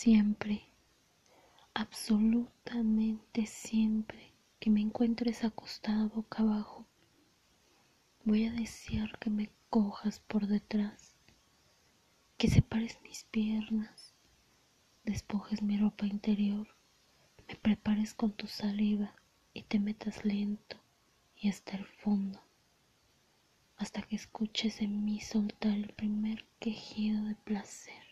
Siempre, absolutamente siempre que me encuentres acostada boca abajo, voy a desear que me cojas por detrás, que separes mis piernas, despojes mi ropa interior, me prepares con tu saliva y te metas lento y hasta el fondo, hasta que escuches en mí soltar el primer quejido de placer.